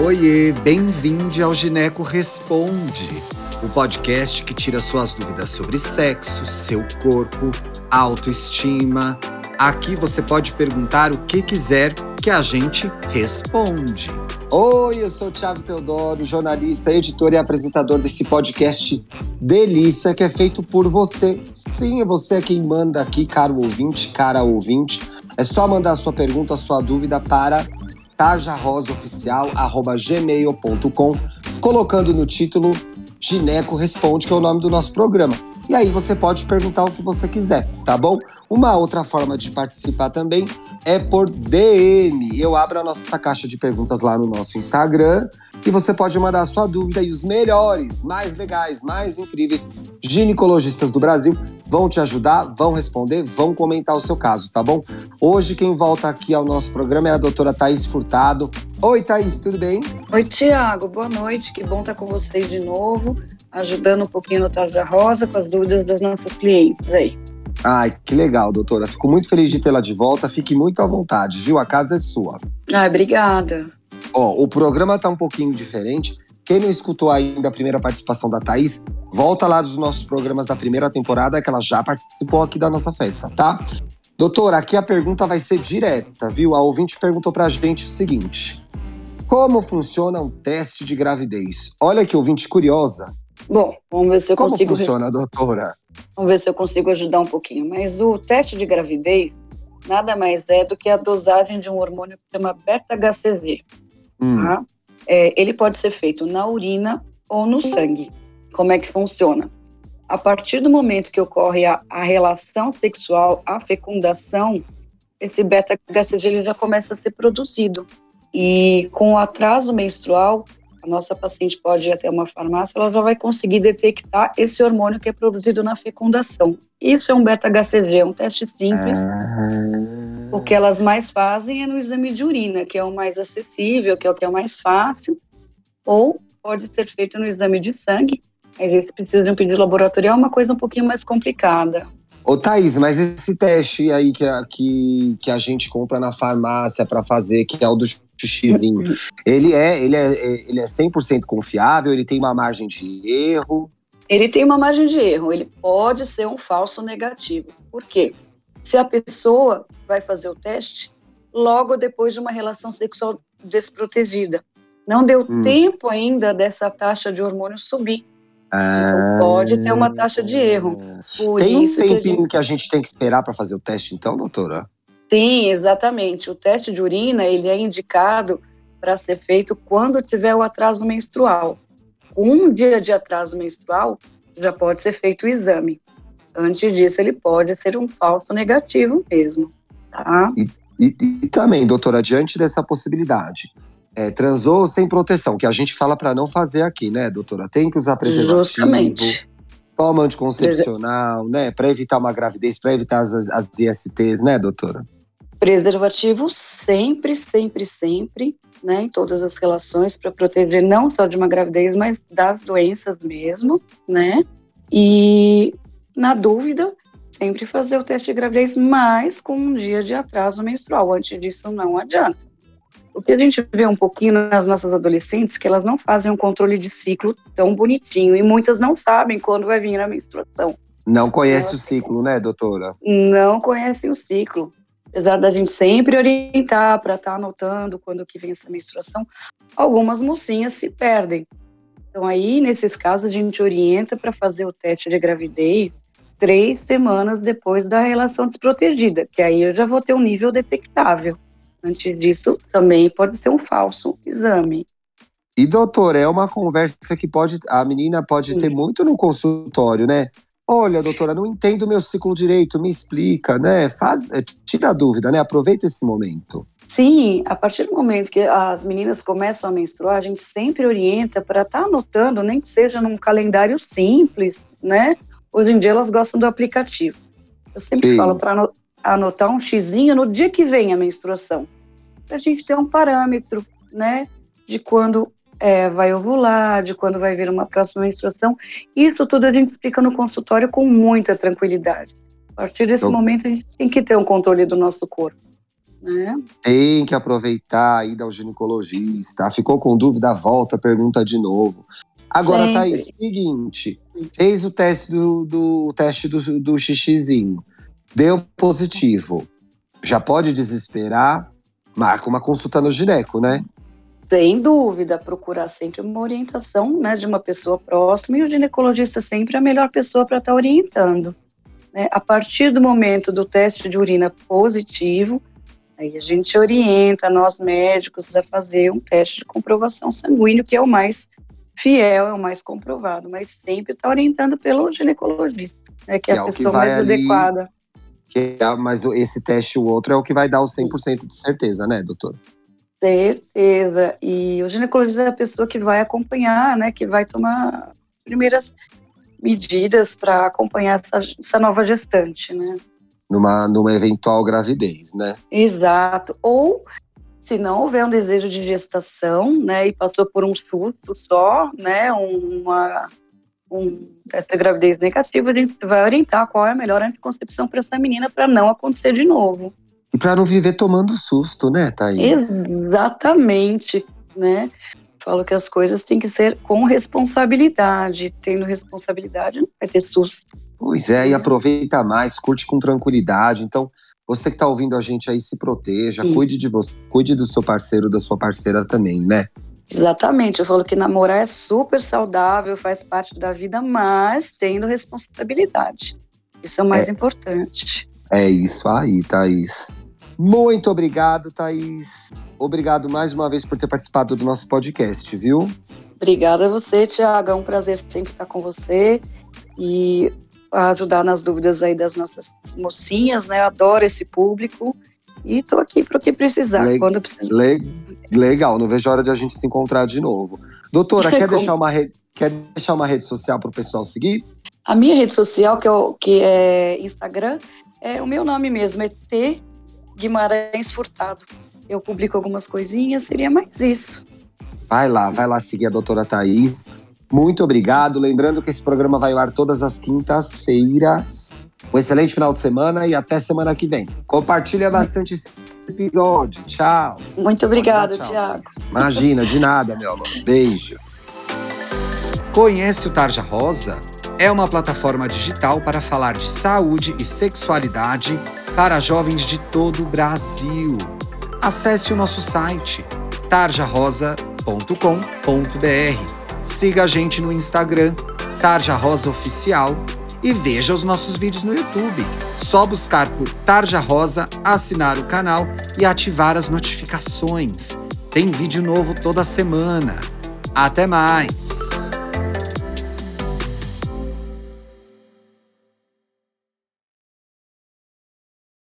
Oiê, bem-vindo ao Gineco Responde, o podcast que tira suas dúvidas sobre sexo, seu corpo, autoestima. Aqui você pode perguntar o que quiser que a gente responde. Oi, eu sou o Thiago Teodoro, jornalista, editor e apresentador desse podcast Delícia, que é feito por você. Sim, é você quem manda aqui, caro ouvinte, cara ouvinte. É só mandar sua pergunta, sua dúvida para tajarosaoficial.gmail.com, colocando no título Gineco Responde, que é o nome do nosso programa. E aí você pode perguntar o que você quiser, tá bom? Uma outra forma de participar também é por DM. Eu abro a nossa caixa de perguntas lá no nosso Instagram e você pode mandar a sua dúvida e os melhores, mais legais, mais incríveis ginecologistas do Brasil vão te ajudar, vão responder, vão comentar o seu caso, tá bom? Hoje quem volta aqui ao nosso programa é a doutora Thaís Furtado. Oi, Thaís, tudo bem? Oi, Tiago, boa noite, que bom estar com vocês de novo, ajudando um pouquinho no Tarja Rosa com as dúvidas dos nossos clientes aí. Ai, que legal, doutora. Fico muito feliz de tê-la de volta. Fique muito à vontade, viu? A casa é sua. Ah, obrigada. Ó, o programa tá um pouquinho diferente. Quem não escutou ainda a primeira participação da Thaís, volta lá dos nossos programas da primeira temporada, que ela já participou aqui da nossa festa, tá? Doutora, aqui a pergunta vai ser direta, viu? A ouvinte perguntou pra gente o seguinte: Como funciona um teste de gravidez? Olha que ouvinte curiosa. Bom, vamos ver se eu Como consigo. funciona, doutora? Vamos ver se eu consigo ajudar um pouquinho. Mas o teste de gravidez nada mais é do que a dosagem de um hormônio que chama beta-HCG. Hum, Tá? É, ele pode ser feito na urina ou no sangue. Como é que funciona? A partir do momento que ocorre a, a relação sexual, a fecundação, esse beta-HCG já começa a ser produzido. E com o atraso menstrual, a nossa paciente pode ir até uma farmácia, ela já vai conseguir detectar esse hormônio que é produzido na fecundação. Isso é um beta-HCG, é um teste simples. O que elas mais fazem é no exame de urina, que é o mais acessível, que é o que é o mais fácil, ou pode ser feito no exame de sangue. Às vezes precisa de um pedido laboratorial, é uma coisa um pouquinho mais complicada. Ô, Thaís, mas esse teste aí que a, que, que a gente compra na farmácia para fazer, que é o do xixizinho, ele é, ele é, ele é 100% confiável? Ele tem uma margem de erro? Ele tem uma margem de erro, ele pode ser um falso negativo. Por quê? Se a pessoa vai fazer o teste logo depois de uma relação sexual desprotegida, não deu Hum. tempo ainda dessa taxa de hormônio subir. Então pode ter uma taxa de erro. Por Tem um isso que a tempinho gente... que a gente tem que esperar para fazer o teste, então, doutora? Sim, exatamente. O teste de urina ele é indicado para ser feito quando tiver o atraso menstrual. Um dia de atraso menstrual já pode ser feito o exame. Antes disso, ele pode ser um falso negativo mesmo, tá? E, e também, doutora, diante dessa possibilidade, é, transou sem proteção, que a gente fala para não fazer aqui, né, doutora? Tem que usar preservativo, Justamente. toma anticoncepcional, né, para evitar uma gravidez, para evitar as, as ISTs, né, doutora? Preservativo sempre, sempre, sempre, né? Em todas as relações, para proteger não só de uma gravidez, mas das doenças mesmo, né? E, na dúvida, sempre fazer o teste de gravidez, mas com um dia de atraso menstrual. Antes disso, não adianta. O que a gente vê um pouquinho nas nossas adolescentes, que elas não fazem um controle de ciclo tão bonitinho, e muitas não sabem quando vai vir a menstruação. Não conhece Ela o ciclo, né, doutora? não conhecem o ciclo. Apesar da gente sempre orientar para estar anotando quando que vem essa menstruação, algumas mocinhas se perdem. Então aí, nesses casos, a gente orienta para fazer o teste de gravidez três semanas depois da relação desprotegida, que aí eu já vou ter um nível detectável. Antes disso, também pode ser um falso exame. E, doutora, é uma conversa que pode. A menina pode ter muito no consultório, né? Olha, doutora, não entendo o meu ciclo direito, me explica, né? Faz, é, tira a dúvida, né? Aproveita esse momento. Sim, a partir do momento que as meninas começam a menstruar, a gente sempre orienta para estar anotando, nem que seja num calendário simples, né? Hoje em dia elas gostam do aplicativo. Eu sempre Sim. falo para anotar um xizinho no dia que vem a menstruação. A gente ter um parâmetro, né? De quando é, vai ovular, de quando vai vir uma próxima menstruação. Isso tudo a gente explica no consultório com muita tranquilidade. A partir desse Então- momento, a gente tem que ter um controle do nosso corpo. né? Tem que aproveitar aí dar o ginecologista. Ficou com dúvida, volta, pergunta de novo. Agora, Sempre. Thaís, seguinte. Fez o teste do, do teste do, do xixizinho. Deu positivo. Já pode desesperar. Marca uma consulta no gineco, né? Sem dúvida, procurar sempre uma orientação né, de uma pessoa próxima e o ginecologista sempre é a melhor pessoa para estar orientando. né? A partir do momento do teste de urina positivo, aí a gente orienta nós médicos a fazer um teste de comprovação sanguínea, que é o mais fiel, é o mais comprovado, mas sempre está orientando pelo ginecologista, né, que, Que é é a pessoa mais ali- adequada. Que é- mas esse teste o outro é o que vai dar o 100% de certeza, né, doutor? Certeza. E o ginecologista é a pessoa que vai acompanhar, né, que vai tomar primeiras medidas para acompanhar essa, essa nova gestante, né? Numa, numa eventual gravidez, né? Exato. Ou se não houver um desejo de gestação, né, e passou por um susto só, né, uma um, essa gravidez negativa, a gente vai orientar qual é a melhor anticoncepção para essa menina para não acontecer de novo. E pra não viver tomando susto, né, Thaís? Exatamente, né? Falo que as coisas têm que ser com responsabilidade. Tendo responsabilidade, não vai ter susto. Pois é, e aproveita mais, curte com tranquilidade. Então, você que tá ouvindo a gente aí, se proteja, Sim. cuide de você, cuide do seu parceiro, da sua parceira também, né? Exatamente. Eu falo que namorar é super saudável, faz parte da vida, mas tendo responsabilidade. Isso é o mais importante. É isso aí, Thaís. Muito obrigado, Thaís. Obrigado mais uma vez por ter participado do nosso podcast, viu? Obrigada a você, Tiago. É um prazer sempre estar com você e ajudar nas dúvidas aí das nossas mocinhas, né? Eu adoro esse público e estou aqui para o que precisar, Le- quando precisar. Le- legal, não vejo a hora de a gente se encontrar de novo. Doutora, quer deixar uma rede, quer deixar uma rede social para o pessoal seguir? A minha rede social, que, eu, que é Instagram, é o meu nome mesmo, é T Guimarães Furtado. Eu publico algumas coisinhas, seria mais isso. Vai lá, vai lá seguir a doutora Thaís. Muito obrigado. Lembrando que esse programa vai ao ar todas as quintas-feiras. Um excelente final de semana e até semana que vem. Compartilha bastante esse episódio. Tchau. Muito obrigada, Tiago. Imagina, de nada, meu amor. Beijo. Conhece o Tarja Rosa? É uma plataforma digital para falar de saúde e sexualidade para jovens de todo o Brasil. Acesse o nosso site tarjarosa.com.br. Siga a gente no Instagram, Tarja Rosa Oficial, e veja os nossos vídeos no YouTube. Só buscar por Tarja Rosa, assinar o canal e ativar as notificações. Tem vídeo novo toda semana. Até mais!